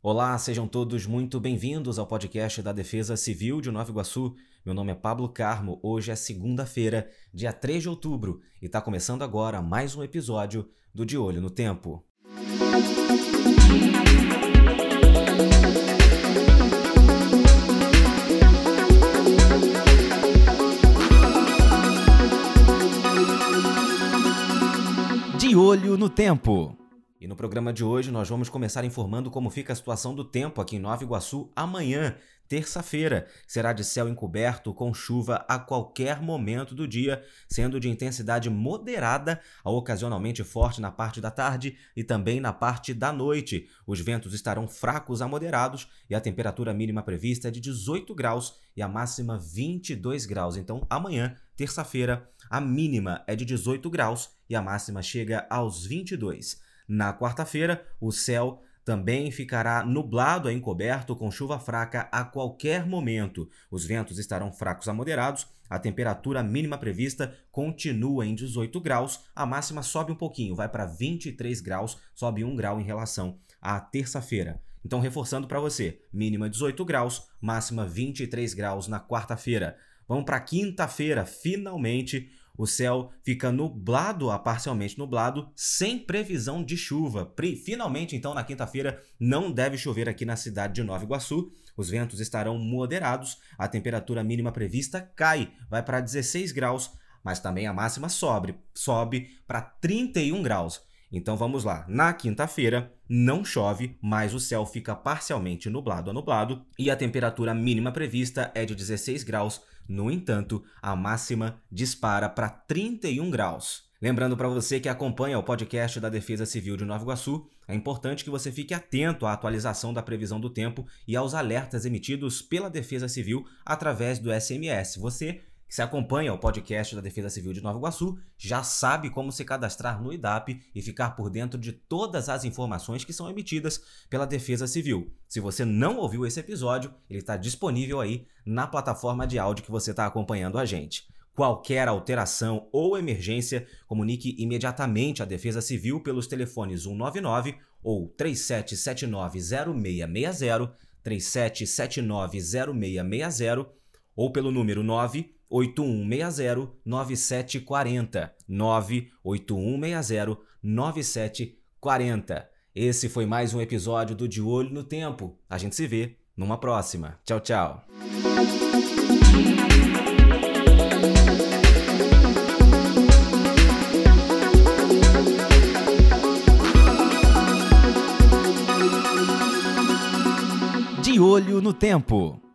Olá, sejam todos muito bem-vindos ao podcast da Defesa Civil de Nova Iguaçu. Meu nome é Pablo Carmo. Hoje é segunda-feira, dia 3 de outubro, e está começando agora mais um episódio do De Olho no Tempo. De Olho no Tempo. E no programa de hoje nós vamos começar informando como fica a situação do tempo aqui em Nova Iguaçu amanhã, terça-feira. Será de céu encoberto com chuva a qualquer momento do dia, sendo de intensidade moderada a ocasionalmente forte na parte da tarde e também na parte da noite. Os ventos estarão fracos a moderados e a temperatura mínima prevista é de 18 graus e a máxima 22 graus. Então, amanhã, terça-feira, a mínima é de 18 graus e a máxima chega aos 22. Na quarta-feira, o céu também ficará nublado a encoberto com chuva fraca a qualquer momento. Os ventos estarão fracos a moderados. A temperatura mínima prevista continua em 18 graus. A máxima sobe um pouquinho, vai para 23 graus, sobe 1 grau em relação à terça-feira. Então, reforçando para você: mínima 18 graus, máxima 23 graus na quarta-feira. Vamos para quinta-feira, finalmente o céu fica nublado a parcialmente nublado, sem previsão de chuva. Finalmente, então, na quinta-feira, não deve chover aqui na cidade de Nova Iguaçu. Os ventos estarão moderados, a temperatura mínima prevista cai, vai para 16 graus, mas também a máxima sobe, sobe para 31 graus. Então vamos lá. Na quinta-feira não chove, mas o céu fica parcialmente nublado a nublado e a temperatura mínima prevista é de 16 graus. No entanto, a máxima dispara para 31 graus. Lembrando para você que acompanha o podcast da Defesa Civil de Nova Iguaçu, é importante que você fique atento à atualização da previsão do tempo e aos alertas emitidos pela Defesa Civil através do SMS. Você que se acompanha o podcast da Defesa Civil de Nova Iguaçu já sabe como se cadastrar no IDAP e ficar por dentro de todas as informações que são emitidas pela Defesa Civil. Se você não ouviu esse episódio, ele está disponível aí na plataforma de áudio que você está acompanhando a gente. Qualquer alteração ou emergência, comunique imediatamente à Defesa Civil pelos telefones 199 ou 37790660, 37790660 ou pelo número 9 8160 9740 98160 9740. Esse foi mais um episódio do De Olho no Tempo. A gente se vê numa próxima. Tchau, tchau. De Olho no Tempo.